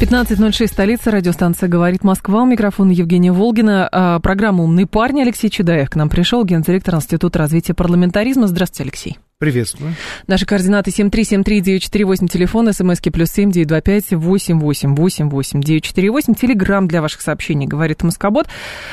15.06, столица, радиостанция «Говорит Москва». У микрофона Евгения Волгина. А, программа «Умный парень» Алексей Чудаев к нам пришел, гендиректор Института развития парламентаризма. Здравствуйте, Алексей. Приветствую. Наши координаты 7373948, телефон, смски плюс семь девять два пять восемь восемь восемь восемь девять четыре восемь. Телеграмм для ваших сообщений, говорит Москобот.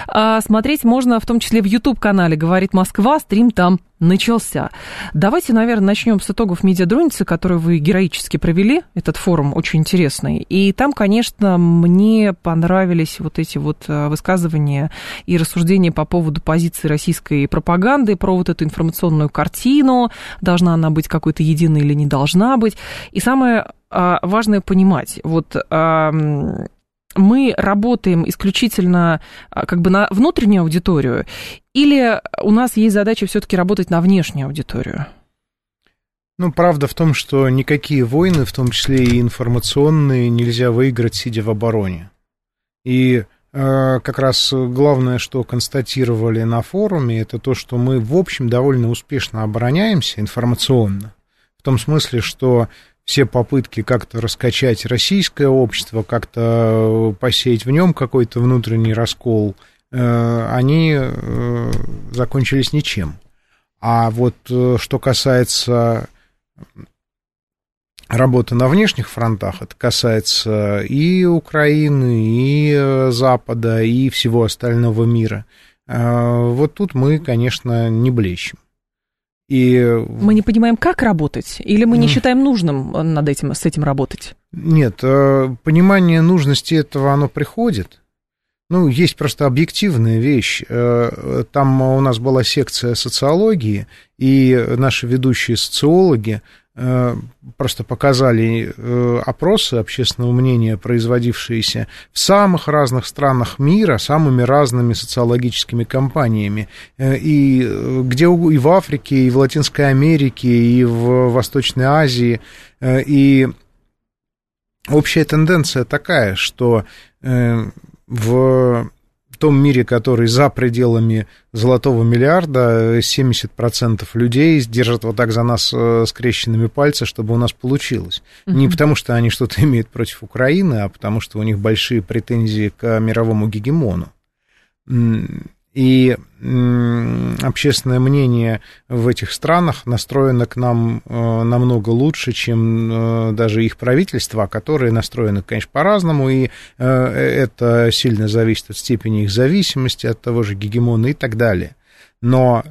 А, смотреть можно в том числе в YouTube-канале «Говорит Москва», стрим там начался. Давайте, наверное, начнем с итогов медиадроницы, которые вы героически провели. Этот форум очень интересный. И там, конечно, мне понравились вот эти вот э, высказывания и рассуждения по поводу позиции российской пропаганды, про вот эту информационную картину, должна она быть какой-то единой или не должна быть. И самое а, важное понимать, вот мы работаем исключительно а, как бы на внутреннюю аудиторию, или у нас есть задача все-таки работать на внешнюю аудиторию? Ну, правда в том, что никакие войны, в том числе и информационные, нельзя выиграть, сидя в обороне. И э, как раз главное, что констатировали на форуме, это то, что мы, в общем, довольно успешно обороняемся информационно. В том смысле, что все попытки как-то раскачать российское общество, как-то посеять в нем какой-то внутренний раскол, э, они э, закончились ничем. А вот э, что касается работы на внешних фронтах, это касается и Украины, и Запада, и всего остального мира, вот тут мы, конечно, не блещем. И... Мы не понимаем, как работать, или мы не считаем нужным над этим, с этим работать? Нет, э, понимание нужности этого, оно приходит. Ну, есть просто объективная вещь. Э, там у нас была секция социологии, и наши ведущие социологи Э, просто показали э, опросы общественного мнения, производившиеся в самых разных странах мира, самыми разными социологическими компаниями, э, и где и в Африке, и в Латинской Америке, и в Восточной Азии, и общая тенденция такая, что в в том мире, который за пределами золотого миллиарда, 70% людей держат вот так за нас э, скрещенными пальцы, чтобы у нас получилось. Mm-hmm. Не потому, что они что-то имеют против Украины, а потому, что у них большие претензии к мировому гегемону. И общественное мнение в этих странах настроено к нам э, намного лучше, чем э, даже их правительства, которые настроены, конечно, по-разному, и э, это сильно зависит от степени их зависимости, от того же гегемона и так далее. Но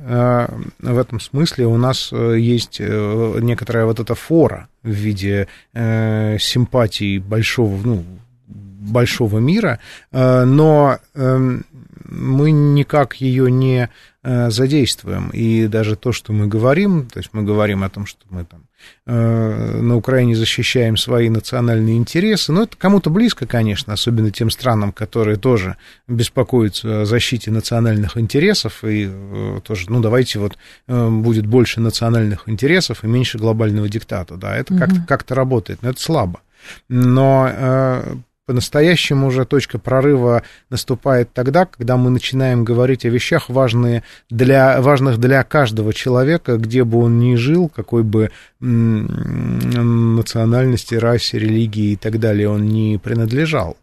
в этом смысле у нас есть некоторая вот эта фора в виде симпатии большого, ну, большого мира, но эм, мы никак ее не э, задействуем. И даже то, что мы говорим, то есть мы говорим о том, что мы там э, на Украине защищаем свои национальные интересы, но это кому-то близко, конечно, особенно тем странам, которые тоже беспокоятся о защите национальных интересов, и э, тоже, ну, давайте вот будет больше национальных интересов и меньше глобального диктата, да, это угу. как-то, как-то работает, но это слабо. Но по-настоящему уже точка прорыва наступает тогда, когда мы начинаем говорить о вещах, важные для, важных для каждого человека, где бы он ни жил, какой бы национальности, расе, религии и так далее он не принадлежал.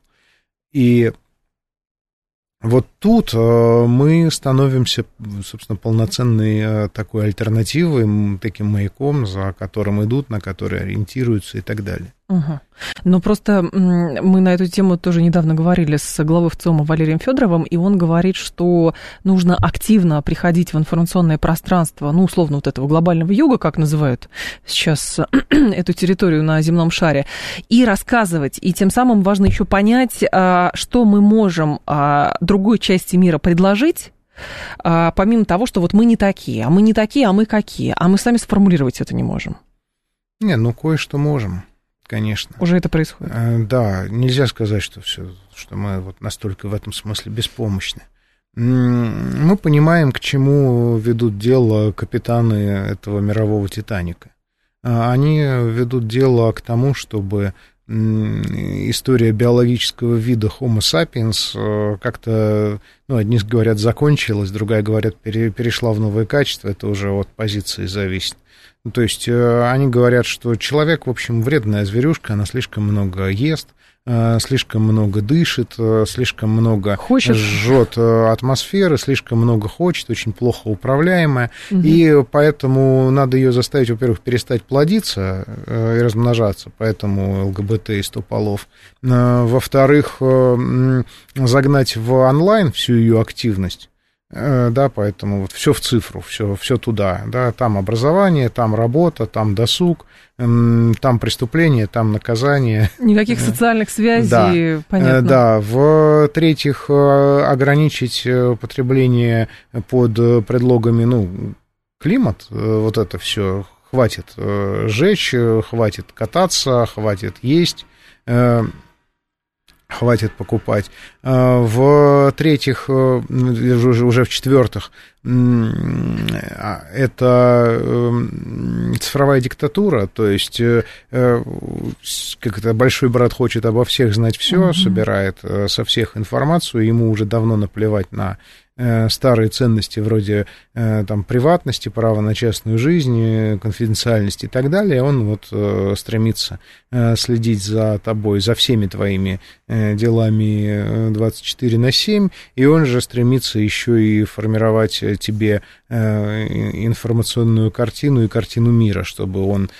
И вот тут э, мы становимся, собственно, полноценной э, такой альтернативой, таким маяком, за которым идут, на который ориентируются и так далее. Угу. Ну, просто мы на эту тему тоже недавно говорили с главой ВЦИОМа Валерием Федоровым, и он говорит, что нужно активно приходить в информационное пространство, ну, условно, вот этого глобального юга, как называют сейчас эту территорию на земном шаре, и рассказывать. И тем самым важно еще понять, а, что мы можем а, другой части мира предложить, а, помимо того, что вот мы не такие, а мы не такие, а мы какие, а мы сами сформулировать это не можем. Не, ну кое-что можем конечно. Уже это происходит? Э, да, нельзя сказать, что все, что мы вот настолько в этом смысле беспомощны. мы понимаем, к чему ведут дело капитаны этого мирового «Титаника». А, они ведут дело к тому, чтобы история биологического вида Homo sapiens э, как-то, ну, одни говорят, закончилась, другая говорят, перешла в новое качество, это уже от позиции зависит. Ну, то есть э, они говорят, что человек, в общем, вредная зверюшка, она слишком много ест, Э, слишком много дышит, э, слишком много хочет. жжет э, атмосферы, слишком много хочет, очень плохо управляемая. Угу. И поэтому надо ее заставить, во-первых, перестать плодиться и размножаться, поэтому ЛГБТ и сто полов. Во-вторых, загнать в онлайн всю ее активность Э, да, поэтому вот все в цифру, все, все туда, да, там образование, там работа, там досуг, там преступление, там наказание. Никаких э, социальных связей, да. Э, понятно. Да, в-третьих, ограничить потребление под предлогами, ну, климат, вот это все, хватит жечь, хватит кататься, хватит есть, хватит покупать. А, В-третьих, э, уже в-четвертых, а, это эм, цифровая диктатура, то есть э, э, как это большой брат хочет обо всех знать все, mm-hmm. собирает со всех информацию, ему уже давно наплевать на Э, старые ценности вроде э, там, приватности, права на частную жизнь, конфиденциальности и так далее, он вот э, стремится следить за тобой, за всеми твоими делами 24 на 7, и он же стремится еще и формировать тебе информационную картину и картину мира, чтобы он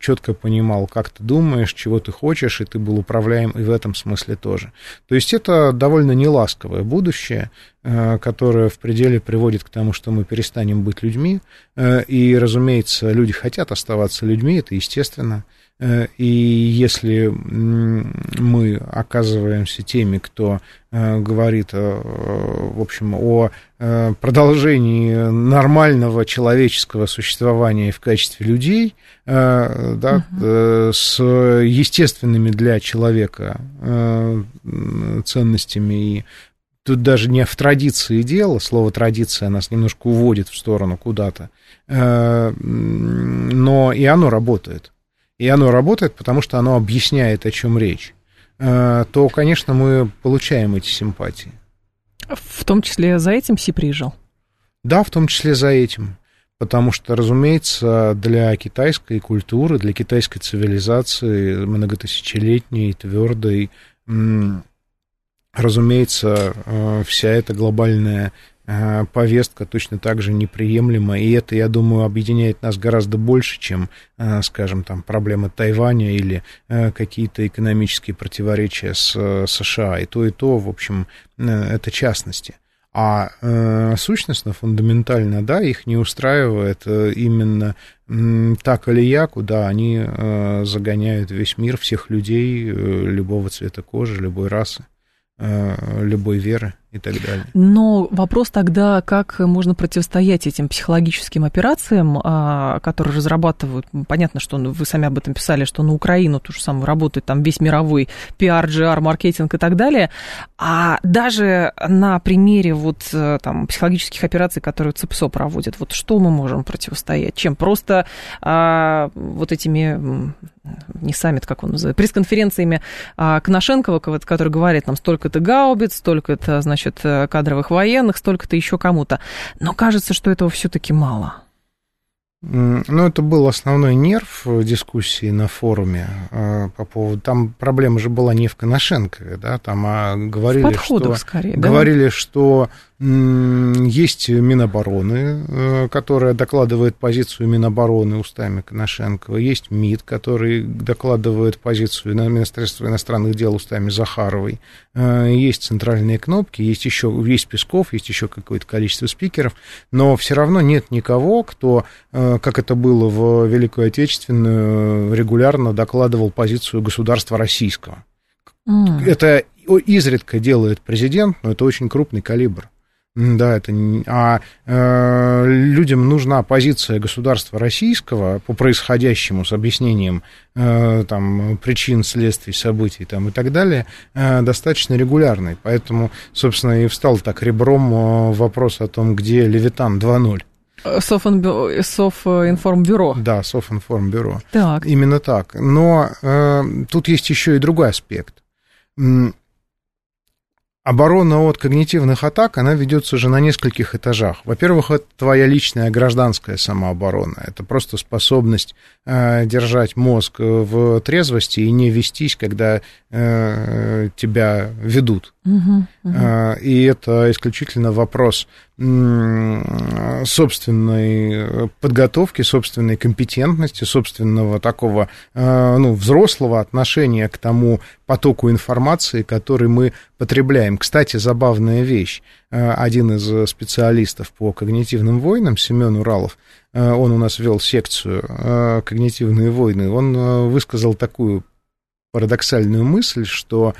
четко понимал, как ты думаешь, чего ты хочешь, и ты был управляем и в этом смысле тоже. То есть это довольно неласковое будущее, Э, которая в пределе приводит к тому, что мы перестанем быть людьми. Э, и, разумеется, люди хотят оставаться людьми, это естественно. Э, и если мы оказываемся теми, кто говорит, в общем, о продолжении нормального человеческого существования в качестве людей, да, угу. с естественными для человека ценностями и тут даже не в традиции дело, слово традиция нас немножко уводит в сторону куда-то, э, но и оно работает. И оно работает, потому что оно объясняет, о чем речь. Э, то, конечно, мы получаем эти симпатии. В том числе за этим Си приезжал? Да, в том числе за этим. Потому что, разумеется, для китайской культуры, для китайской цивилизации многотысячелетней, твердой, разумеется, э, вся эта глобальная э, повестка точно так же неприемлема, и это, я думаю, объединяет нас гораздо больше, чем, э, скажем, там, проблемы Тайваня или какие-то экономические противоречия с США. И то, и то, в общем, это частности. А э, сущностно, фундаментально, да, их не устраивает именно так или я, куда они загоняют весь мир, всех людей, любого цвета кожи, любой расы. Э, любой веры и так далее. Но вопрос тогда, как можно противостоять этим психологическим операциям, а, которые разрабатывают, понятно, что вы сами об этом писали, что на Украину то же самое работает там весь мировой пиар, GR, маркетинг и так далее, а даже на примере вот э, там психологических операций, которые ЦИПСО проводит, вот что мы можем противостоять? Чем? Просто а, вот этими не саммит, как он называется, пресс-конференциями а, Коношенкова, который говорит нам столько-то гаубиц, столько-то, значит, значит, э, кадровых военных, столько-то еще кому-то. Но кажется, что этого все-таки мало. Ну, это был основной нерв дискуссии на форуме э, по поводу... Там проблема же была не в Коношенко, да, там а говорили, что... скорее, да? Говорили, что есть Минобороны, э, которая докладывает позицию Минобороны устами Коношенкова. Есть МИД, который докладывает позицию Министерства иностранных дел устами Захаровой. Э, есть центральные кнопки, есть еще есть Песков, есть еще какое-то количество спикеров. Но все равно нет никого, кто, э, как это было в Великую Отечественную, регулярно докладывал позицию государства российского. Mm. Это изредка делает президент, но это очень крупный калибр. Да, это. А э, людям нужна позиция государства российского по происходящему с объяснением э, там, причин, следствий, событий там, и так далее э, достаточно регулярной. Поэтому, собственно, и встал так ребром э, вопрос о том, где Левитан 2.0. Софинформбюро. Да, Софинформбюро. Так. Именно так. Но э, тут есть еще и другой аспект оборона от когнитивных атак, она ведется же на нескольких этажах. Во-первых, это твоя личная гражданская самооборона. Это просто способность э, держать мозг в трезвости и не вестись, когда э, тебя ведут. Угу, угу. Э, и это исключительно вопрос собственной подготовки, собственной компетентности, собственного такого э, ну, взрослого отношения к тому потоку информации, который мы потребляем. Кстати, забавная вещь. Э, один из специалистов по когнитивным войнам, Семен Уралов, э, он у нас вел секцию «Когнитивные войны», он высказал такую парадоксальную мысль, что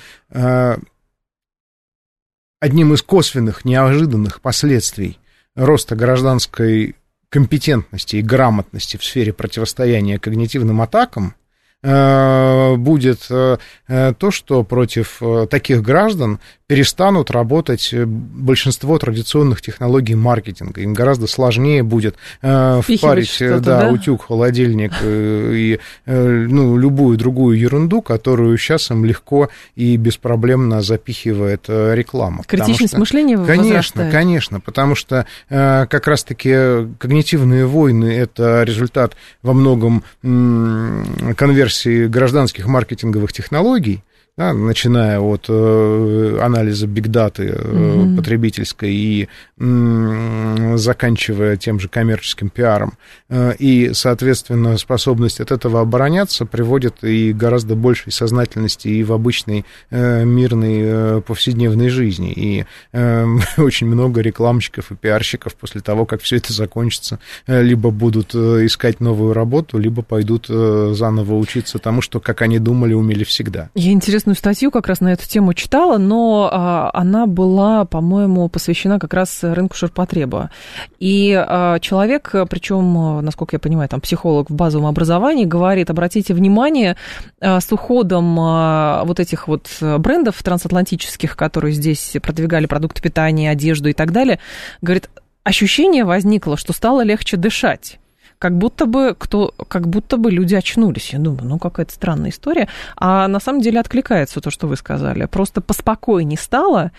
одним из косвенных, неожиданных последствий роста гражданской компетентности и грамотности в сфере противостояния когнитивным атакам Э, будет э, э, то, что против таких граждан перестанут работать большинство традиционных технологий маркетинга. Им гораздо сложнее будет впарить да, да? утюг, холодильник и ну, любую другую ерунду, которую сейчас им легко и беспроблемно запихивает реклама. Критичность что, мышления Конечно, возрастает. конечно, потому что как раз-таки когнитивные войны – это результат во многом конверсии версии гражданских маркетинговых технологий, да, начиная от э, анализа бигдаты э, mm-hmm. потребительской и заканчивая тем же коммерческим пиаром. Э, и, соответственно, способность от этого обороняться приводит и гораздо большей сознательности и в обычной мирной повседневной жизни. И очень много рекламщиков и пиарщиков после того, как все это закончится, либо будут искать новую работу, либо пойдут заново учиться тому, что, как они думали, умели всегда. Я интересно интересную статью как раз на эту тему читала, но а, она была, по-моему, посвящена как раз рынку ширпотреба. И а, человек, причем, насколько я понимаю, там психолог в базовом образовании, говорит, обратите внимание, а, с уходом а, вот этих вот брендов трансатлантических, которые здесь продвигали продукты питания, одежду и так далее, говорит, ощущение возникло, что стало легче дышать как будто бы кто, как будто бы люди очнулись. Я думаю, ну какая-то странная история. А на самом деле откликается то, что вы сказали. Просто поспокойнее стало,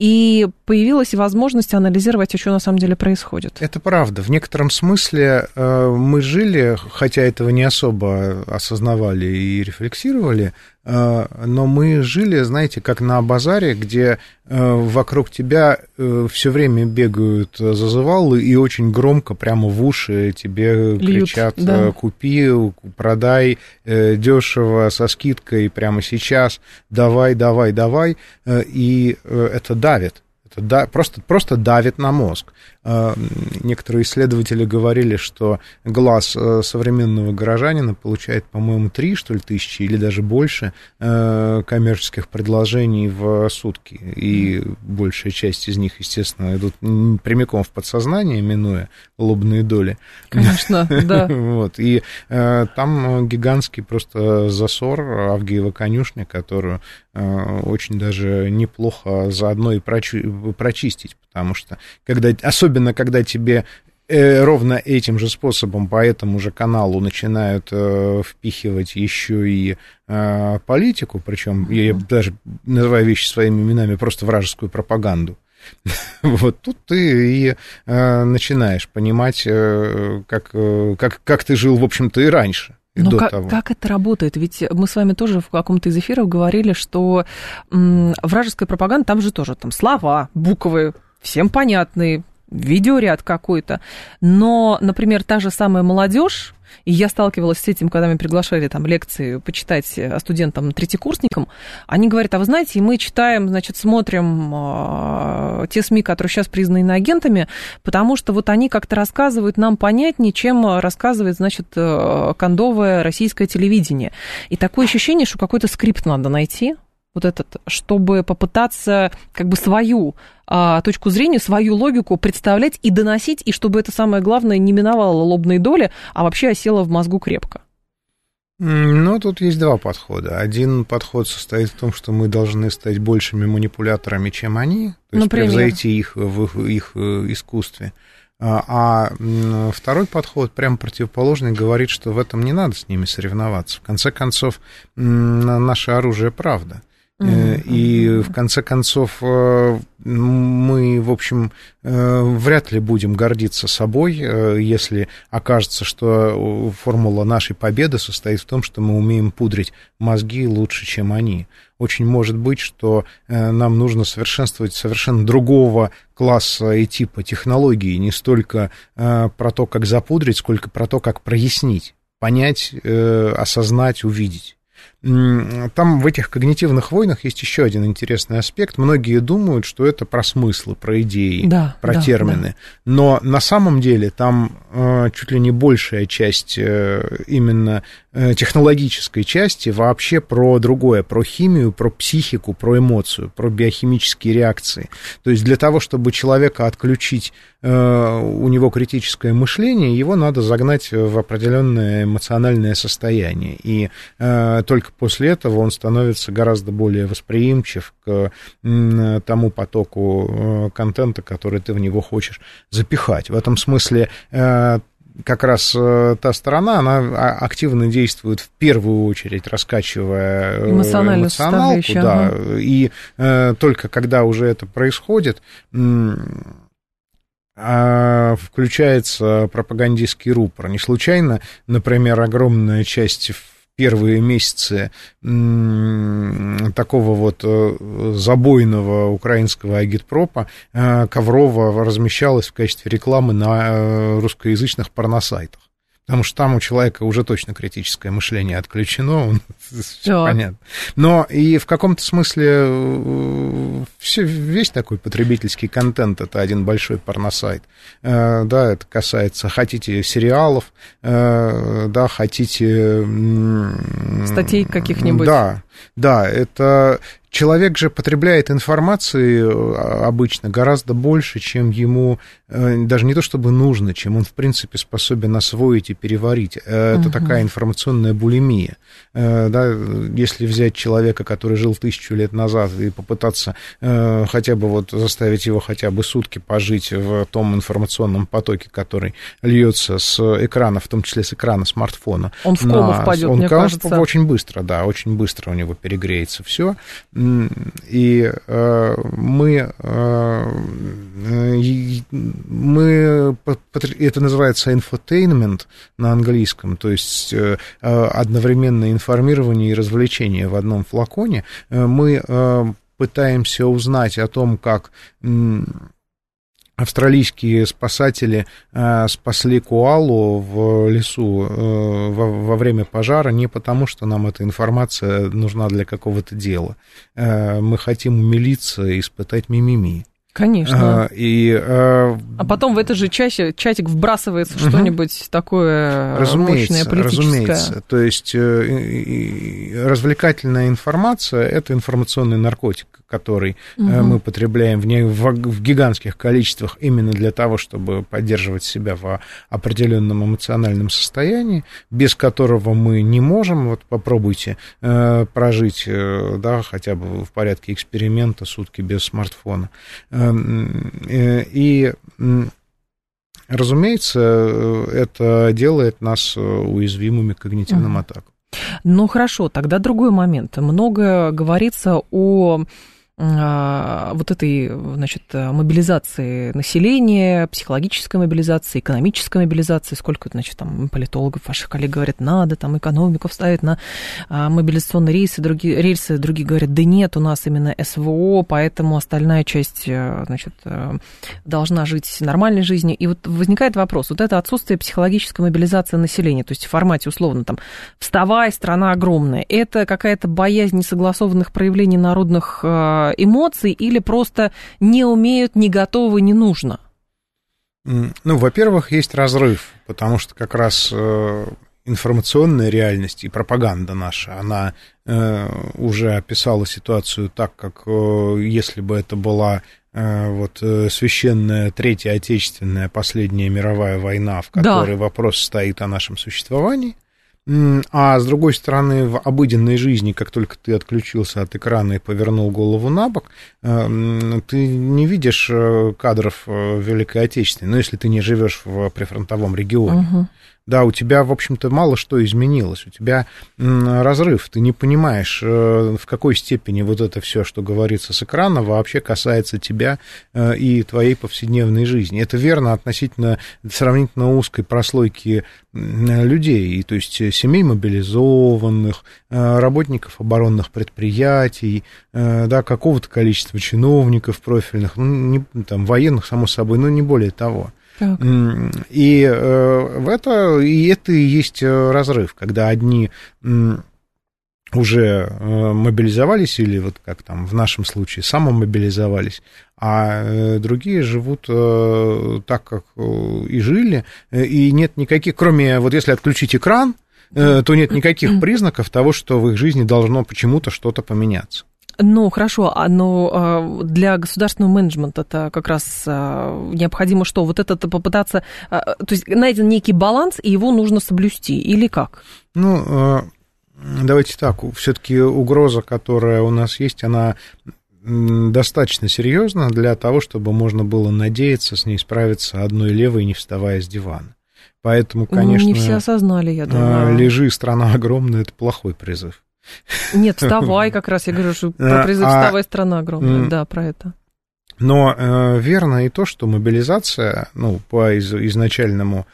и появилась возможность анализировать, что на самом деле происходит. Это правда. В некотором смысле э, мы жили, хотя этого не особо осознавали и рефлексировали, но мы жили, знаете, как на базаре, где э, вокруг тебя все время бегают зазывалы и очень громко прямо в уши тебе Льют, кричат да. «купи», «продай», «дешево», со скидкой прямо сейчас, «давай, давай, давай». И это давит. Это да, просто, просто давит на мозг. А, некоторые исследователи говорили, что глаз э, современного горожанина получает, по-моему, 3, что ли, тысячи или даже больше э, коммерческих предложений в сутки. И большая часть из них, естественно, идут прямиком в подсознание, минуя лобные доли. Конечно, да. Вот. И э, там гигантский просто засор Авгиева конюшня, которую очень даже неплохо заодно и прочистить, потому что когда, особенно особенно когда тебе э, ровно этим же способом по этому же каналу начинают э, впихивать еще и э, политику, причем uh-huh. я даже называю вещи своими именами, просто вражескую пропаганду. Вот тут ты и э, начинаешь понимать, э, как, э, как, как ты жил, в общем-то, и раньше. Но как, того. как это работает? Ведь мы с вами тоже в каком-то из эфиров говорили, что м, вражеская пропаганда, там же тоже там слова, буквы, всем понятные, видеоряд какой-то. Но, например, та же самая молодежь, и я сталкивалась с этим, когда меня приглашали там лекции почитать студентам, третьекурсникам. Они говорят, а вы знаете, мы читаем, значит, смотрим э, те СМИ, которые сейчас признаны иноагентами, потому что вот они как-то рассказывают нам понятнее, чем рассказывает, значит, э, кондовое российское телевидение. И такое ощущение, что какой-то скрипт надо найти, вот этот, чтобы попытаться как бы свою а, точку зрения, свою логику представлять и доносить, и чтобы это самое главное не миновало лобные доли, а вообще осело в мозгу крепко? Ну, тут есть два подхода. Один подход состоит в том, что мы должны стать большими манипуляторами, чем они, то есть Например? превзойти их в их, их э, искусстве. А, а второй подход, прям противоположный, говорит, что в этом не надо с ними соревноваться. В конце концов, наше оружие правда. Mm-hmm. И в конце концов э, мы, в общем, э, вряд ли будем гордиться собой, если окажется, что формула нашей победы состоит в том, что мы умеем пудрить мозги лучше, чем они. Очень может быть, что нам нужно совершенствовать совершенно другого класса и типа технологии, не столько про то, как запудрить, сколько про то, как прояснить, понять, осознать, увидеть. Там в этих когнитивных войнах есть еще один интересный аспект. Многие думают, что это про смыслы, про идеи, да, про да, термины. Да. Но на самом деле там э, чуть ли не большая часть э, именно э, технологической части вообще про другое, про химию, про психику, про эмоцию, про биохимические реакции. То есть для того, чтобы человека отключить, э, у него критическое мышление, его надо загнать в определенное эмоциональное состояние. И э, только после этого он становится гораздо более восприимчив к тому потоку э, контента, который ты в него хочешь запихать. В этом смысле э, как раз э, та сторона, она активно действует в первую очередь, раскачивая эмоционалку, да, ага. и э, только когда уже это происходит, а, включается пропагандистский рупор. Не случайно, например, огромная часть первые месяцы такого вот э, забойного украинского агитпропа э, Коврова размещалась в качестве рекламы на э, русскоязычных порносайтах потому что там у человека уже точно критическое мышление отключено, он, все понятно. Но и в каком-то смысле э, все, весь такой потребительский контент это один большой порносайт. Э, да, это касается, хотите сериалов, э, да, хотите... Статей каких-нибудь. Да, да, это Человек же потребляет информации а, обычно гораздо больше, чем ему э, даже не то чтобы нужно, чем он, в принципе, способен освоить и переварить. Э, это угу. такая информационная булимия. Э, да, если взять человека, который жил тысячу лет назад, и попытаться хотя бы вот заставить его хотя бы сутки пожить в том информационном потоке, который льется с экрана, в том числе с экрана смартфона. Он в кому на... впадет, он, мне кажется. Очень быстро, да, очень быстро у него перегреется все. И э, мы, э, мы, это называется infotainment на английском, то есть э, одновременное информирование и развлечение в одном флаконе. Мы пытаемся узнать о том, как австралийские спасатели э, спасли куалу в лесу э, во, во время пожара не потому, что нам эта информация нужна для какого-то дела. Э, мы хотим умилиться и испытать мимими. Конечно. А, и, а, а потом в это же чаще, чатик вбрасывается угу. что-нибудь такое разумеется, мощное, политическое. Разумеется. То есть э, развлекательная информация – это информационный наркотик который угу. мы потребляем в, не, в, в гигантских количествах именно для того, чтобы поддерживать себя в определенном эмоциональном состоянии, без которого мы не можем. Вот попробуйте э, прожить, э, да, хотя бы в порядке эксперимента сутки без смартфона. Э, э, и Разумеется, э, это делает нас уязвимыми к когнитивным атакам. Ну хорошо, тогда другой момент. Много говорится о вот этой, значит, мобилизации населения, психологической мобилизации, экономической мобилизации, сколько, значит, там политологов, ваших коллег говорят, надо там экономику вставить на а, мобилизационные рейсы, другие рельсы, другие говорят, да нет, у нас именно СВО, поэтому остальная часть, э, значит, э, должна жить нормальной жизнью. И вот возникает вопрос, вот это отсутствие психологической мобилизации населения, то есть в формате условно там «вставай, страна огромная», это какая-то боязнь несогласованных проявлений народных э, эмоций или просто не умеют, не готовы, не нужно? Ну, во-первых, есть разрыв, потому что как раз э, информационная реальность и пропаганда наша, она э, уже описала ситуацию так, как э, если бы это была вот священная Третья Отечественная последняя мировая война, в которой да. вопрос стоит о нашем существовании. А с другой стороны, в обыденной жизни, как только ты отключился от экрана и повернул голову на бок, э, ты не видишь э, кадров Великой Отечественной, ну, если ты не живешь в прифронтовом регионе. Угу да, у тебя, в общем-то, мало что изменилось, у тебя разрыв, ты не понимаешь, э, в какой степени вот это все, что говорится с экрана, вообще касается тебя э, и твоей повседневной жизни. Это верно относительно сравнительно узкой прослойки людей, то есть семей мобилизованных, э, работников оборонных предприятий, да, какого-то количества чиновников профильных, ну, не, там, военных, само собой, но не более того. Так. И э, в это, и это и есть э, разрыв, когда одни уже э, мобилизовались или вот как там в нашем случае самомобилизовались, а другие живут так, как и жили, и нет никаких, кроме вот если отключить экран, то нет никаких признаков того, что в их жизни должно почему-то что-то поменяться. Ну, хорошо, а но а, для государственного менеджмента это как раз а, необходимо что? Вот это попытаться... А, то есть найден некий баланс, и его нужно соблюсти, или как? Ну, давайте так, все-таки угроза, которая у нас есть, она достаточно серьезна для того, чтобы можно было надеяться с ней справиться одной левой, не вставая с дивана. Поэтому, конечно... Не все осознали, я думаю. Лежи, страна огромная, это плохой призыв. Нет, вставай как раз, я говорю, что про призыв а, «Вставай, страна огромная», да, про это. Но э, верно и то, что мобилизация, ну, по из, изначальному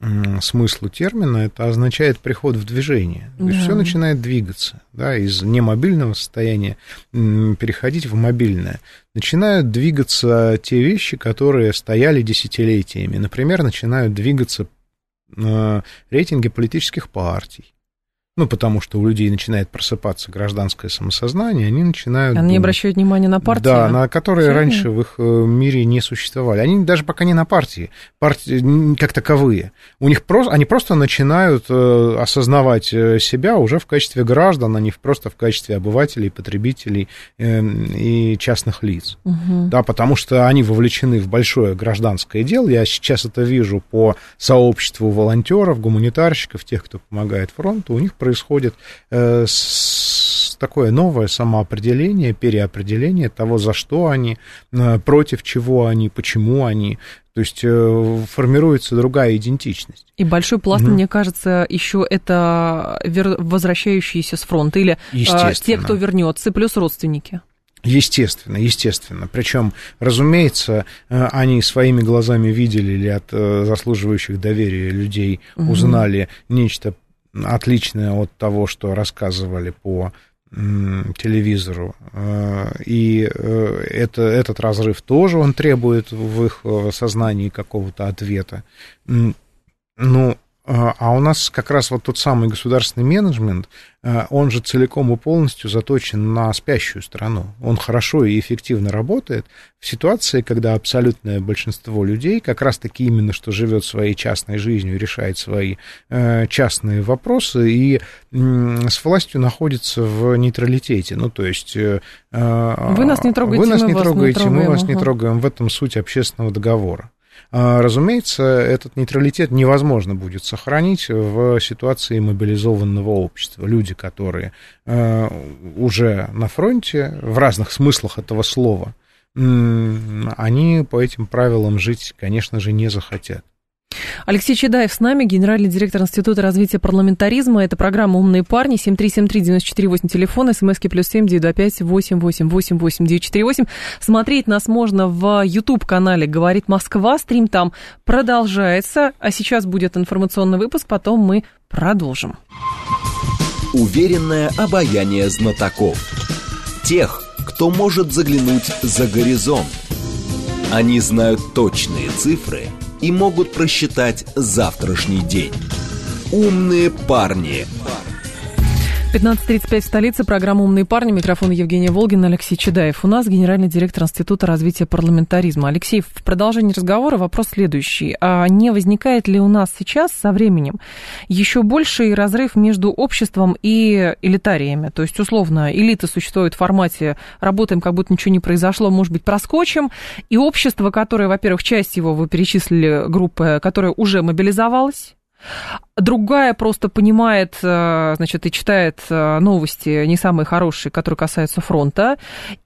э, смыслу термина, это означает приход в движение. То да. есть все начинает двигаться, да, из немобильного состояния э, переходить в мобильное. Начинают двигаться те вещи, которые стояли десятилетиями. Например, начинают двигаться э, рейтинги политических партий ну, потому что у людей начинает просыпаться гражданское самосознание, они начинают... Они думать, обращают внимание на партии? Да, на которые Все раньше в их э, мире не существовали. Они даже пока не на партии, партии как таковые. У них просто, они просто начинают э, осознавать э, себя уже в качестве граждан, а не просто в качестве обывателей, потребителей и частных лиц. Угу. Да, потому что они вовлечены в большое гражданское дело. Я сейчас это вижу по сообществу волонтеров, гуманитарщиков, тех, кто помогает фронту. У них происходит происходит э, с, такое новое самоопределение, переопределение того, за что они, э, против чего они, почему они. То есть э, формируется другая идентичность. И большой пласт, mm мне кажется, еще это возвращающиеся с фронта или э, те, кто вернется, плюс родственники. Естественно, естественно. Причем, разумеется, они своими глазами видели или от заслуживающих доверия людей узнали угу. нечто отличное от того, что рассказывали по телевизору. Э, и э, это, этот разрыв тоже он требует в их э, сознании какого-то ответа. Ну, а у нас как раз вот тот самый государственный менеджмент, а, он же целиком и полностью заточен на спящую страну. Он хорошо и эффективно работает в ситуации, когда абсолютное большинство людей как раз-таки именно что живет своей частной жизнью, решает свои э, частные вопросы и с властью находится в нейтралитете. Ну, то есть... Э, вы нас не трогаете, вы нас не трогаете, мы вас не трогаем. В этом суть общественного договора. А, разумеется, этот нейтралитет невозможно будет сохранить в ситуации мобилизованного общества. Люди, которые э, уже на фронте, в разных смыслах этого слова, они по этим правилам жить, конечно же, не захотят. Алексей Чедаев с нами, генеральный директор Института развития парламентаризма. Это программа «Умные парни». 7373948, телефон, смски плюс семь, девять два пять, восемь, восемь, восемь, восемь, девять четыре восемь. Смотреть нас можно в YouTube-канале «Говорит Москва». Стрим там продолжается. А сейчас будет информационный выпуск, потом мы продолжим. Уверенное обаяние знатоков. Тех, кто может заглянуть за горизонт. Они знают точные цифры – и могут просчитать завтрашний день. Умные парни. 15.35 в столице. Программа «Умные парни». Микрофон Евгения Волгина, Алексей Чедаев. У нас генеральный директор Института развития парламентаризма. Алексей, в продолжении разговора вопрос следующий. А не возникает ли у нас сейчас со временем еще больший разрыв между обществом и элитариями? То есть, условно, элита существует в формате «работаем, как будто ничего не произошло, может быть, проскочим», и общество, которое, во-первых, часть его, вы перечислили, группы, которая уже мобилизовалась, Другая просто понимает, э, значит, и читает э, новости не самые хорошие, которые касаются фронта.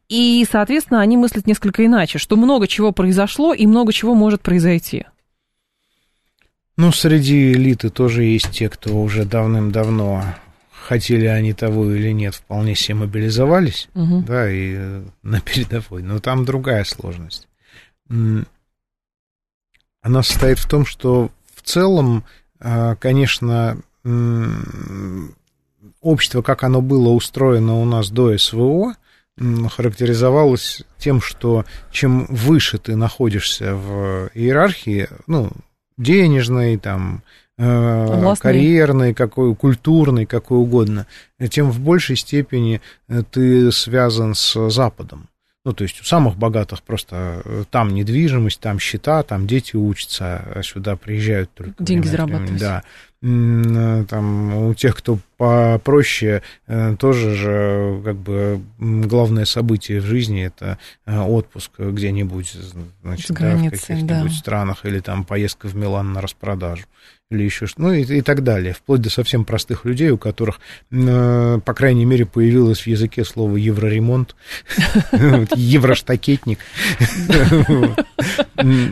И, соответственно, они мыслят несколько иначе, что много чего произошло и много чего может произойти. Ну, среди элиты тоже есть те, кто уже давным-давно, хотели они того или нет, вполне себе мобилизовались, угу. да, и э, на передовой. Но там другая сложность. Она состоит в том, что в целом конечно, общество, как оно было устроено у нас до СВО, характеризовалось тем, что чем выше ты находишься в иерархии, ну, денежной, там, э, карьерной, какой, культурной, какой угодно, тем в большей степени э, ты связан с Западом. Ну, то есть у самых богатых просто э, там недвижимость, там счета, там дети учатся, а сюда приезжают только. Деньги зарабатывать. Да. Э, там у тех, кто попроще, э, тоже же как бы главное событие в жизни это отпуск где-нибудь, значит, да, в каких-нибудь да. странах или там поездка в Милан на распродажу или еще что ну и, и так далее, вплоть до совсем простых людей, у которых, э, по крайней мере, появилось в языке слово евроремонт, евроштакетник.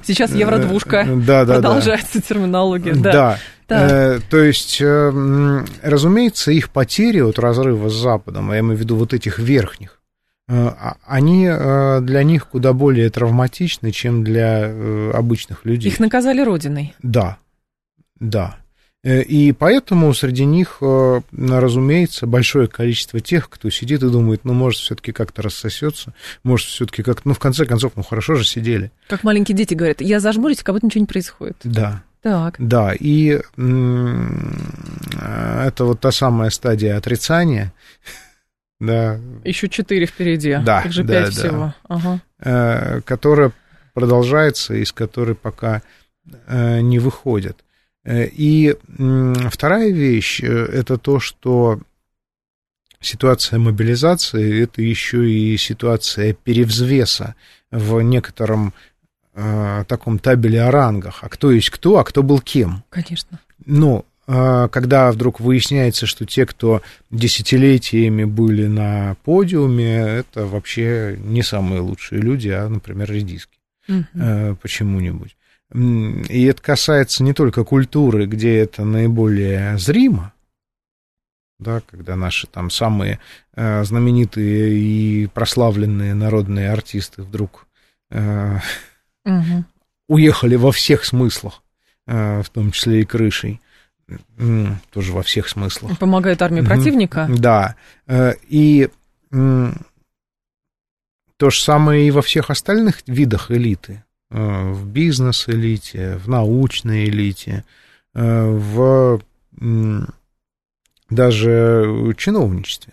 Сейчас евродвушка. Продолжается терминология. Да. Э, то есть, э, разумеется, их потери от разрыва с Западом, я имею в виду вот этих верхних, а, они для них куда более травматичны, чем для обычных людей. Их наказали Родиной. Да, да. Э, и поэтому среди них, э, разумеется, большое количество тех, кто сидит и думает, ну, может, все-таки как-то рассосется, может, все-таки как ну, в конце концов, ну, хорошо же сидели. Как маленькие дети говорят, я зажмурюсь, как будто ничего не происходит. Да. Так. Да, и это вот та самая стадия отрицания, да. Еще четыре впереди, да, их же да, пять да. всего. Ага. Э, которая продолжается, из которой пока не выходят. Э, и вторая вещь э, – это то, что ситуация мобилизации – это еще и ситуация перевзвеса в некотором э, таком табеле о рангах. А кто есть кто, а кто был кем. Конечно. Ну, э, когда вдруг выясняется, что те, кто десятилетиями были на подиуме, это вообще не самые лучшие люди, а, например, редиски. Угу. Э, почему-нибудь. И это касается не только культуры, где это наиболее зримо, да, когда наши там самые э, знаменитые и прославленные народные артисты вдруг э, угу. уехали во всех смыслах, э, в том числе и крышей, тоже во всех смыслах. Помогает армии противника. Да, э, и то же самое и во всех остальных видах элиты. Э, в бизнес-элите, в научной элите, в даже чиновничестве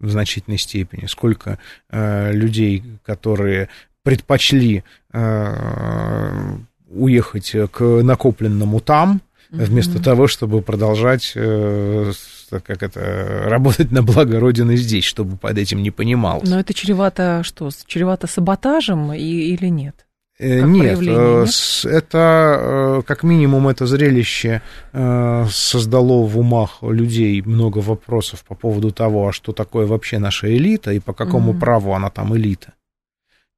в значительной степени. Сколько э, людей, которые предпочли уехать к накопленному там, вместо mm-hmm. того, чтобы продолжать как это, работать на благо Родины здесь, чтобы под этим не понималось. Но это чревато что? Чревато саботажем и, или нет? Э, нет, э, нет, это э, как минимум это зрелище создало в умах людей много вопросов по поводу того, а что такое вообще наша элита и по какому mm праву она там элита.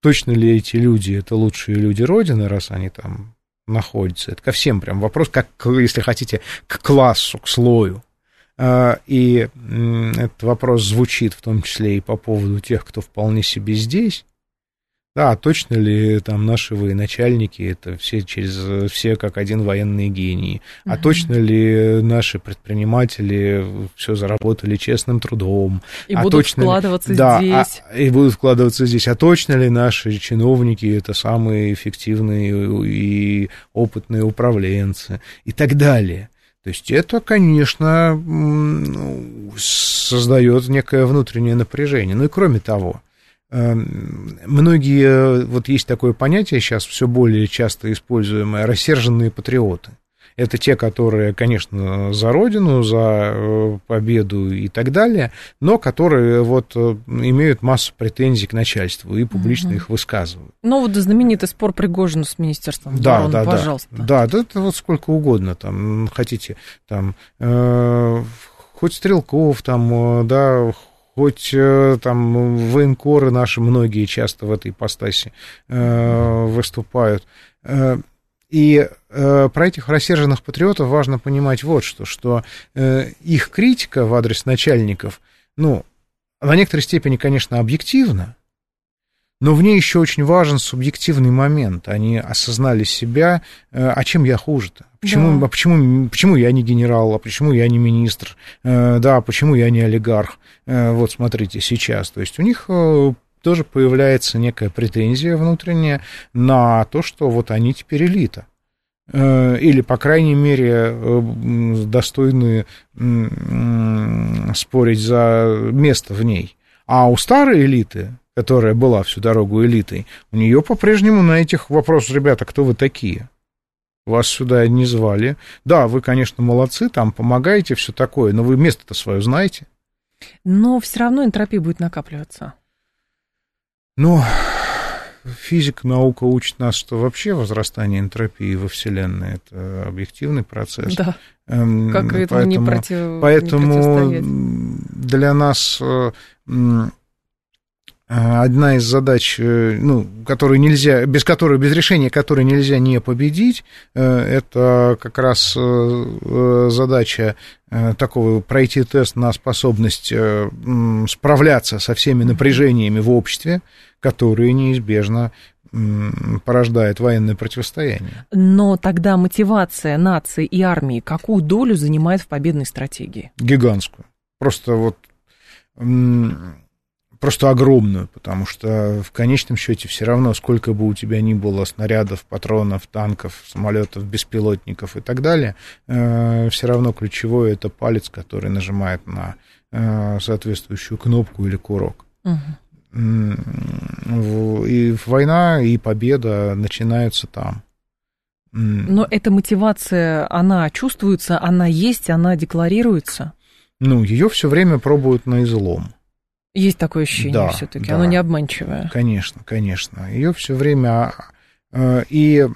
Точно ли эти люди это лучшие люди Родины, раз они там находятся? Это ко всем прям вопрос, как, если хотите, к классу, к слою. И этот вопрос звучит в том числе и по поводу тех, кто вполне себе здесь, да, точно ли там наши военачальники, это все через все как один военные гении, а точно ли наши предприниматели все заработали честным трудом, и а будут точно вкладываться ли, да, здесь, а, и будут вкладываться здесь, а точно ли наши чиновники это самые эффективные и опытные управленцы? И так далее. То есть это, конечно, создает некое внутреннее напряжение. Ну и кроме того, многие, вот есть такое понятие сейчас все более часто используемое, рассерженные патриоты. Это те, которые, конечно, за родину, за э, победу и так далее, но которые вот э, имеют массу претензий к начальству и публично угу. их высказывают. Ну, вот знаменитый спор Пригожина с Министерством да, обороны, да, пожалуйста. Да, да, это вот сколько угодно там хотите, там, э, хоть Стрелков, там, э, да, хоть там военкоры наши многие часто в этой ипостаси э, выступают. И э, про этих рассерженных патриотов важно понимать вот что, что э, их критика в адрес начальников, ну, на некоторой степени, конечно, объективна, но в ней еще очень важен субъективный момент. Они осознали себя, э, а чем я хуже-то? Почему, да. а почему, почему я не генерал, а почему я не министр, э, да, почему я не олигарх? Э, вот смотрите сейчас. То есть у них э, тоже появляется некая претензия внутренняя на то, что вот они теперь элита. Или, по крайней мере, достойны спорить за место в ней. А у старой элиты, которая была всю дорогу элитой, у нее по-прежнему на этих вопросах, ребята, кто вы такие? Вас сюда не звали. Да, вы, конечно, молодцы, там помогаете, все такое, но вы место-то свое знаете. Но все равно энтропия будет накапливаться. Ну, физика, наука учит нас, что вообще возрастание энтропии во Вселенной – это объективный процесс. Да, эм, как этому поэтому, не, против, поэтому не для нас э, одна из задач, э, ну, которую нельзя, без которой, без решения которой нельзя не победить, э, это как раз задача такого пройти тест на способность справляться со всеми напряжениями в обществе, которые неизбежно порождает военное противостояние. Но тогда мотивация нации и армии какую долю занимает в победной стратегии? Гигантскую. Просто вот просто огромную, потому что в конечном счете все равно, сколько бы у тебя ни было снарядов, патронов, танков, самолетов, беспилотников и так далее, э, все равно ключевое это палец, который нажимает на э, соответствующую кнопку или курок. Угу. И война, и победа начинаются там. Но эта мотивация, она чувствуется, она есть, она декларируется? Ну, ее все время пробуют на излом. Есть такое ощущение да, все-таки, да, оно не обманчивое. Конечно, конечно. Ее все время. А, и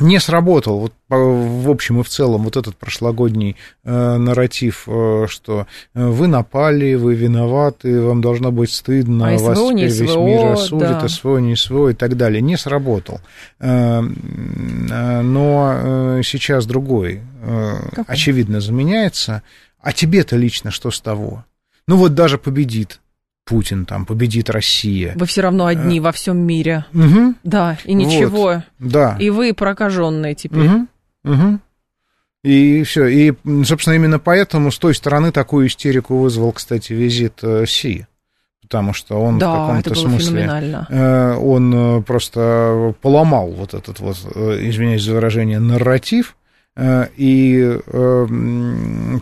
не сработал, вот в общем и в целом, вот этот прошлогодний э, нарратив, э, что э, вы напали, вы виноваты, вам должно быть стыдно, а вас СВО, теперь весь СВО, мир осудит, да. СВО, не СВО и так далее. Не сработал. Э, э, но э, сейчас другой, э, очевидно, заменяется. А тебе-то лично что с того? Ну вот даже победит Путин, там, победит Россия. Вы все равно одни э, во всем мире. Угу. Да, и ничего. Вот. Да. И вы прокаженные теперь. Угу. Угу. И все. И, собственно, именно поэтому с той стороны такую истерику вызвал, кстати, визит э, Си. Потому что он да, в каком-то смысле э, он просто поломал вот этот вот, извиняюсь за выражение, нарратив Э, и э,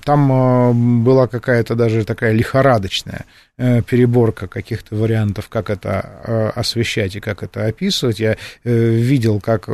там э, была какая-то даже такая лихорадочная переборка каких-то вариантов, как это освещать и как это описывать. Я видел, как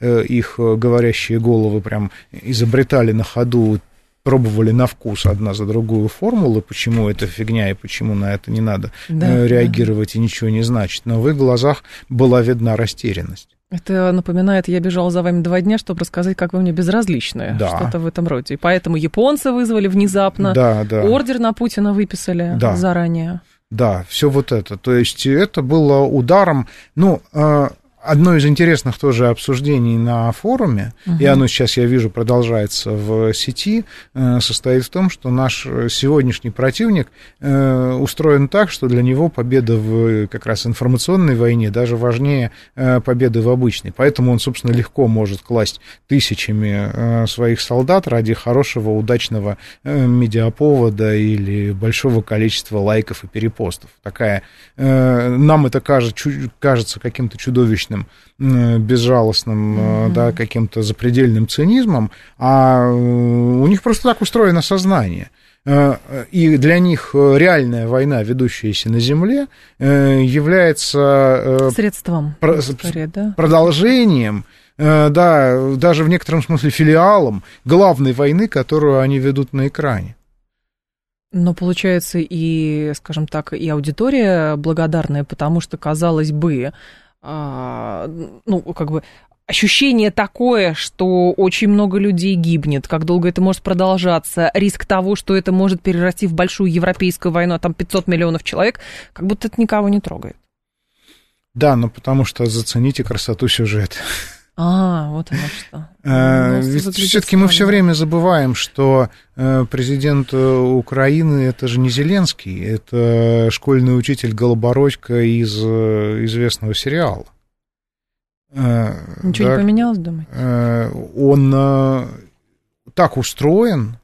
их говорящие головы прям изобретали на ходу пробовали на вкус одна за другую формулы, почему это фигня и почему на это не надо да, реагировать да. и ничего не значит. Но в их глазах была видна растерянность. Это напоминает, я бежала за вами два дня, чтобы рассказать, как вы мне безразличны. Да. Что-то в этом роде. И поэтому японцы вызвали внезапно. Да, да. Ордер на Путина выписали да. заранее. Да, все вот это. То есть это было ударом. Ну, а, Одно из интересных тоже обсуждений на форуме, угу. и оно сейчас, я вижу, продолжается в сети, э, состоит в том, что наш сегодняшний противник э, устроен так, что для него победа в как раз информационной войне даже важнее э, победы в обычной. Поэтому он, собственно, легко может класть тысячами своих солдат ради хорошего, удачного медиаповода или большого количества лайков и перепостов. Такая, нам это кажется, кажется каким-то чудовищным циничным, безжалостным, угу. да, каким-то запредельным цинизмом, а у них просто так устроено сознание. И для них реальная война, ведущаяся на земле, является средством, про- скорее, да? продолжением да, даже в некотором смысле филиалом главной войны, которую они ведут на экране. Но получается и, скажем так, и аудитория благодарная, потому что, казалось бы, ну, как бы ощущение такое, что очень много людей гибнет, как долго это может продолжаться, риск того, что это может перерасти в большую европейскую войну, а там 500 миллионов человек, как будто это никого не трогает. Да, но потому что зацените красоту сюжета. А, вот оно что. Э, ведь все-таки мы все время забываем, что э, президент э, Украины это же не Зеленский, это школьный учитель Голобородько из известного сериала. Ничего да, не поменялось, думаете? Он так устроен,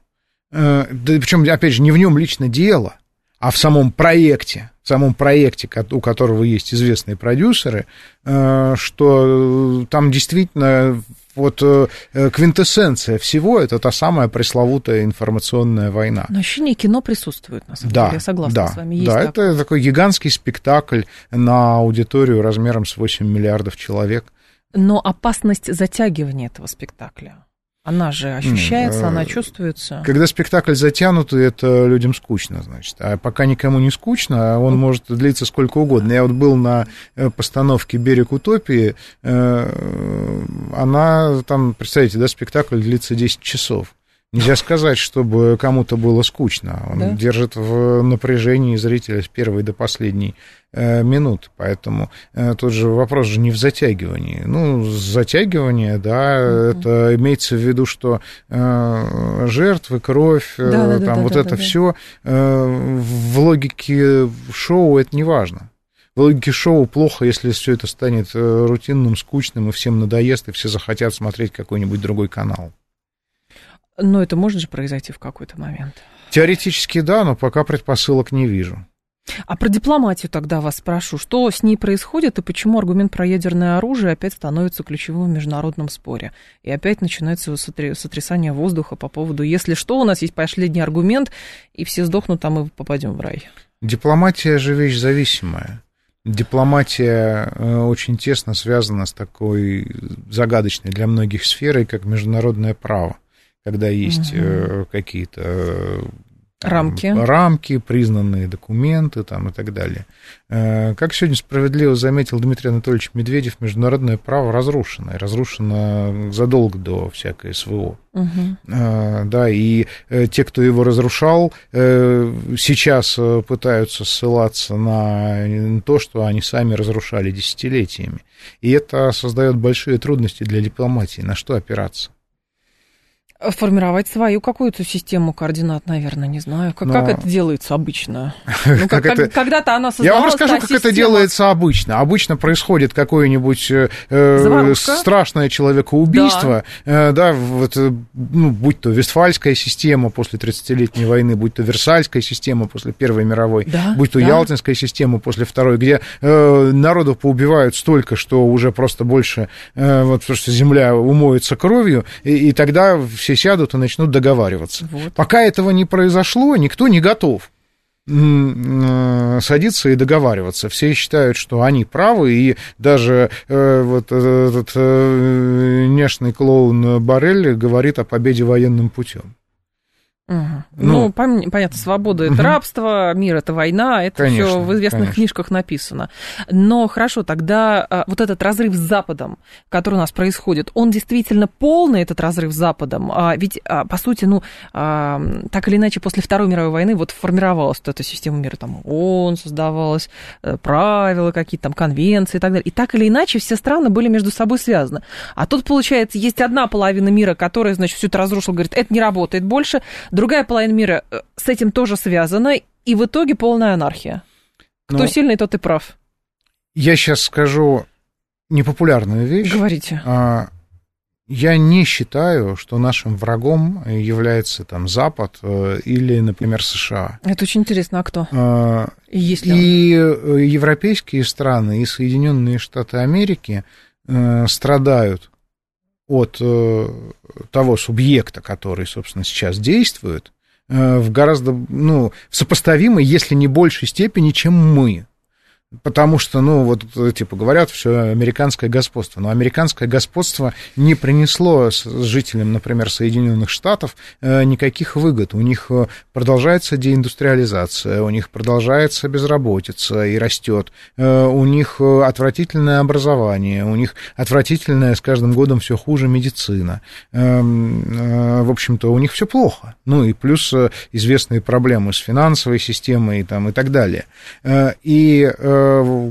да, причем, опять же, не в нем лично дело, а в самом проекте, в самом проекте, у которого есть известные продюсеры, э, что там действительно вот э, квинтэссенция всего это та самая пресловутая информационная война. Но ощущение кино присутствует, на самом да, деле, я согласна да, с вами. Есть да, такое. это такой гигантский спектакль на аудиторию размером с 8 миллиардов человек. Но опасность затягивания этого спектакля она же ощущается, mm, она чувствуется. Когда спектакль затянутый, это людям скучно, значит. А пока никому не скучно, он может длиться сколько угодно. Я вот был на э, постановке «Берег утопии», э, она там, представьте, да, спектакль длится 10 часов. Нельзя сказать, чтобы кому-то было скучно. Он да? держит в напряжении зрителя с первой до последней э, минуты. Поэтому э, тот же вопрос же не в затягивании. Ну, затягивание, да, угу. это имеется в виду, что э, жертвы, кровь, э, да, да, там да, вот да, это да, все э, в логике шоу это не важно. В логике шоу плохо, если все это станет э, рутинным, скучным, и всем надоест, и все захотят смотреть какой-нибудь другой канал. Но это может же произойти в какой-то момент. Теоретически да, но пока предпосылок не вижу. А про дипломатию тогда вас спрошу. Что с ней происходит и почему аргумент про ядерное оружие опять становится ключевым в международном споре? И опять начинается сотрясание воздуха по поводу, если что, у нас есть последний аргумент, и все сдохнут, а мы попадем в рай. Дипломатия же вещь зависимая. Дипломатия э, очень тесно связана с такой загадочной для многих сферой, как международное право когда есть угу. какие-то э, рамки. рамки, признанные документы там, и так далее. Э, как сегодня справедливо заметил Дмитрий Анатольевич Медведев, международное право разрушено, и разрушено задолго до всякой СВО. Угу. Да, и те, кто его разрушал, сейчас пытаются ссылаться на то, что они сами разрушали десятилетиями. И это создает большие трудности для дипломатии, на что опираться. Формировать свою какую-то систему координат, наверное, не знаю. Как, Но... как это делается обычно? Ну, как, это... Когда-то она создавалась, Я вам расскажу, как система... это делается обычно. Обычно происходит какое-нибудь э, э страшное человекоубийство, да, э, да вот, ну, будь то Вестфальская система после 30-летней войны, будь то Версальская система после Первой мировой, да, будь то да. Ялтинская система после Второй, где э, народов поубивают столько, что уже просто больше, э, вот, потому что земля умоется кровью, и, и тогда все сядут и начнут договариваться. Вот. Пока этого не произошло, никто не готов э, садиться и договариваться. Все считают, что они правы, и даже э, вот этот э, нежный клоун Барелли говорит о победе военным путем. Угу. Ну, ну, понятно, свобода это угу. рабство, мир это война, это все в известных конечно. книжках написано. Но хорошо, тогда а, вот этот разрыв с Западом, который у нас происходит, он действительно полный, этот разрыв с Западом. А, ведь, а, по сути, ну, так или иначе, после Второй мировой войны вот формировалась вот эта система мира, там ООН создавалась, э, правила какие-то, там, конвенции и так далее. И так или иначе все страны были между собой связаны. А тут, получается, есть одна половина мира, которая, значит, все это разрушила, говорит, это не работает больше, Другая половина мира э, с этим тоже связана, и в итоге полная анархия. Кто ну, сильный, тот и прав. Я сейчас скажу непопулярную вещь. Говорите. А, Я не считаю, что нашим врагом является там Запад э, или, например, США. Это очень интересно, а кто? А, и, Если и он... европейские страны, и Соединенные Штаты Америки э, страдают от э, того субъекта, который, собственно, сейчас действует, э, в гораздо, ну, сопоставимой, если не большей степени, чем мы. Потому что, ну, вот, типа, говорят, все американское господство. Но американское господство не принесло жителям, например, Соединенных Штатов э, никаких выгод. У них э, продолжается деиндустриализация, у них продолжается безработица и растет, э, у них отвратительное образование, у них отвратительная с каждым годом все хуже медицина. Эм, в общем-то, у них все плохо. Ну, и плюс известные проблемы с финансовой системой там, и так далее. И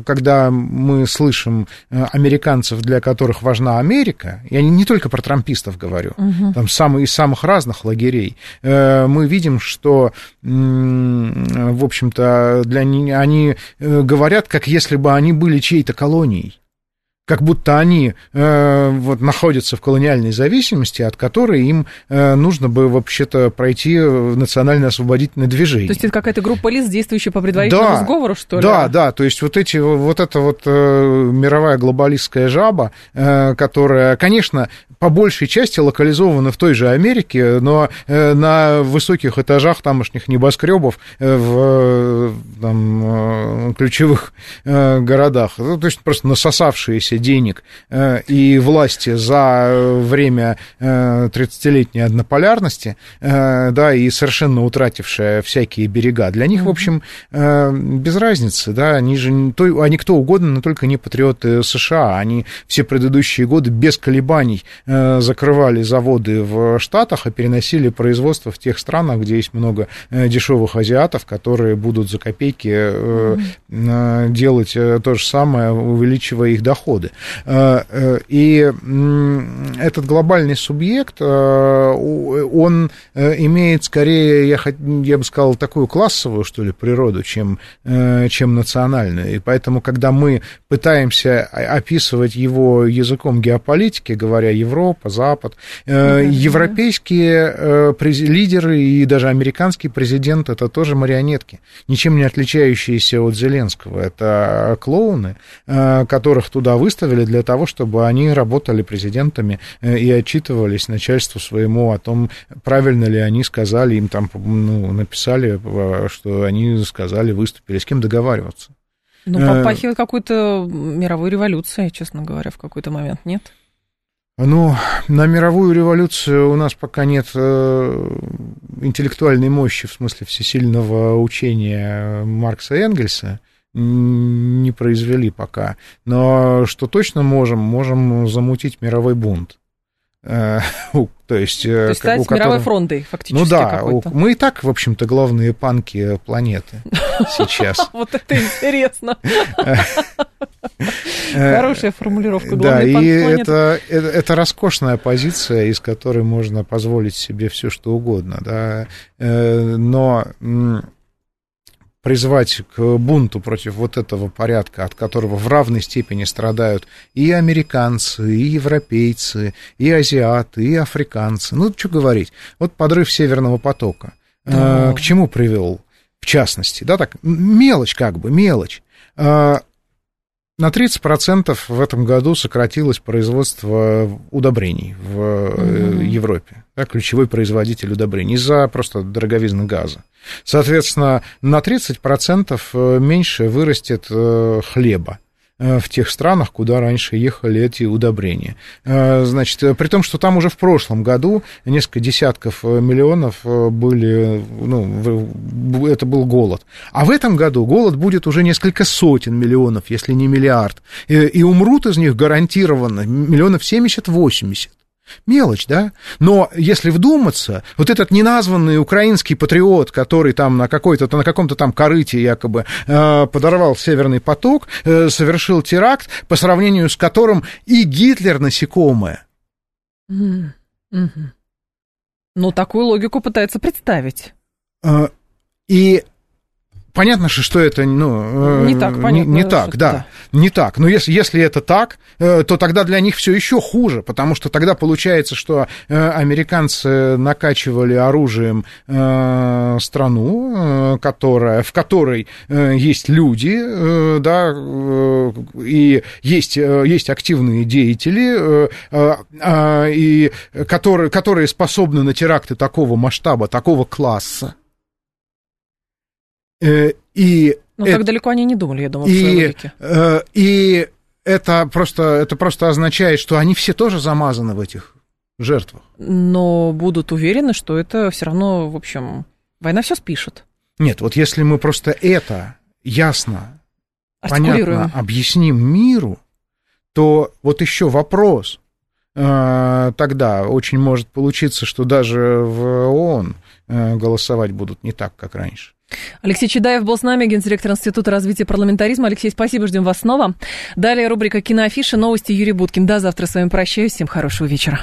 когда мы слышим э, американцев, для которых важна Америка, я не только про трампистов говорю, угу. там самые, из самых разных лагерей, э, мы видим, что, в общем-то, для они говорят, как если бы они были чьей-то колонией как будто они э, вот, находятся в колониальной зависимости, от которой им э, нужно бы вообще-то пройти национально-освободительное движение. То есть это какая-то группа лиц, действующая по предварительному да, сговору, что ли? Да, да, то есть вот, эти, вот эта вот э, мировая глобалистская жаба, э, которая, конечно, по большей части локализована в той же Америке, но э, на высоких этажах тамошних небоскребов э, в там, э, ключевых э, городах, ну, то есть просто насосавшиеся набравшийся денег э, и власти за время 30-летней э, однополярности, э, да, и совершенно утратившая всякие берега, для них, в общем, без разницы, да, они же, они кто угодно, но только не патриоты США, они все предыдущие годы без колебаний закрывали заводы в Штатах, и переносили производство в тех странах, где есть много дешевых азиатов, которые будут за копейки делать то же самое, увеличивая их доходы годы. Э, э, и этот глобальный субъект, э, он имеет скорее, я, я бы сказал, такую классовую, что ли, природу, чем, чем национальную. И поэтому, когда мы пытаемся описывать его языком геополитики, говоря Европа, Запад, да, европейские да. лидеры и даже американский президент это тоже марионетки, ничем не отличающиеся от Зеленского. Это клоуны, которых туда выставили для того, чтобы они работали президентами э, и отчитывались начальству своему о том, правильно ли они сказали, им там ну, написали, э, что они сказали, выступили, с кем договариваться. Ну, э, попахивает какой-то мировой революцией, честно говоря, в какой-то момент, нет? Ну, на мировую революцию у нас пока нет интеллектуальной мощи, в смысле всесильного учения Маркса и Энгельса не произвели пока. Но что точно можем, можем замутить мировой бунт. Э, то есть, э, То есть стать которого... мировой фронтой фактически Ну да, мы и так, в общем-то, главные панки планеты сейчас. Вот это интересно. Э, Хорошая формулировка. Да, и это, это роскошная позиция, из которой можно позволить себе все, что угодно. Да. Но призвать к бунту против вот этого порядка, от которого в равной степени страдают и американцы, и европейцы, и азиаты, и африканцы. Ну, что говорить. Вот подрыв Северного потока. Да. К чему привел? В частности, да, так, мелочь как бы, мелочь. На 30% в этом году сократилось производство удобрений в угу. Европе, да, ключевой производитель удобрений, из-за просто дороговизны газа. Соответственно, на 30% э, меньше вырастет э, хлеба в тех странах, куда раньше ехали эти удобрения. Значит, при том, что там уже в прошлом году несколько десятков миллионов были, ну, это был голод. А в этом году голод будет уже несколько сотен миллионов, если не миллиард. И, и умрут из них гарантированно миллионов 70-80. Мелочь, да? Но если вдуматься, вот этот неназванный украинский патриот, который там на, какой-то, на каком-то там корыте якобы э, подорвал Северный поток, э, совершил теракт, по сравнению с которым и Гитлер насекомое. Mm-hmm. Mm-hmm. Ну, такую логику пытаются представить. Э, и понятно же, что это ну, не так, понятно, не, не так, да, да, не так. Но если, если это так, то тогда для них все еще хуже, потому что тогда получается, что американцы накачивали оружием страну, которая, в которой есть люди, да, и есть, есть активные деятели, и которые, которые способны на теракты такого масштаба, такого класса. Э, и это, так далеко они не думали, я думаю, и, в своей логике. Э, и это просто, это просто означает, что они все тоже замазаны в этих жертвах. Но будут уверены, что это все равно, в общем, война все спишет. Нет, вот если мы просто это ясно, понятно объясним миру, то вот еще вопрос. Э, тогда очень может получиться, что даже в ООН голосовать будут не так, как раньше. Алексей Чедаев был с нами, гендиректор Института развития парламентаризма. Алексей, спасибо, ждем вас снова. Далее рубрика «Киноафиша», новости Юрий Буткин. До завтра с вами прощаюсь. Всем хорошего вечера.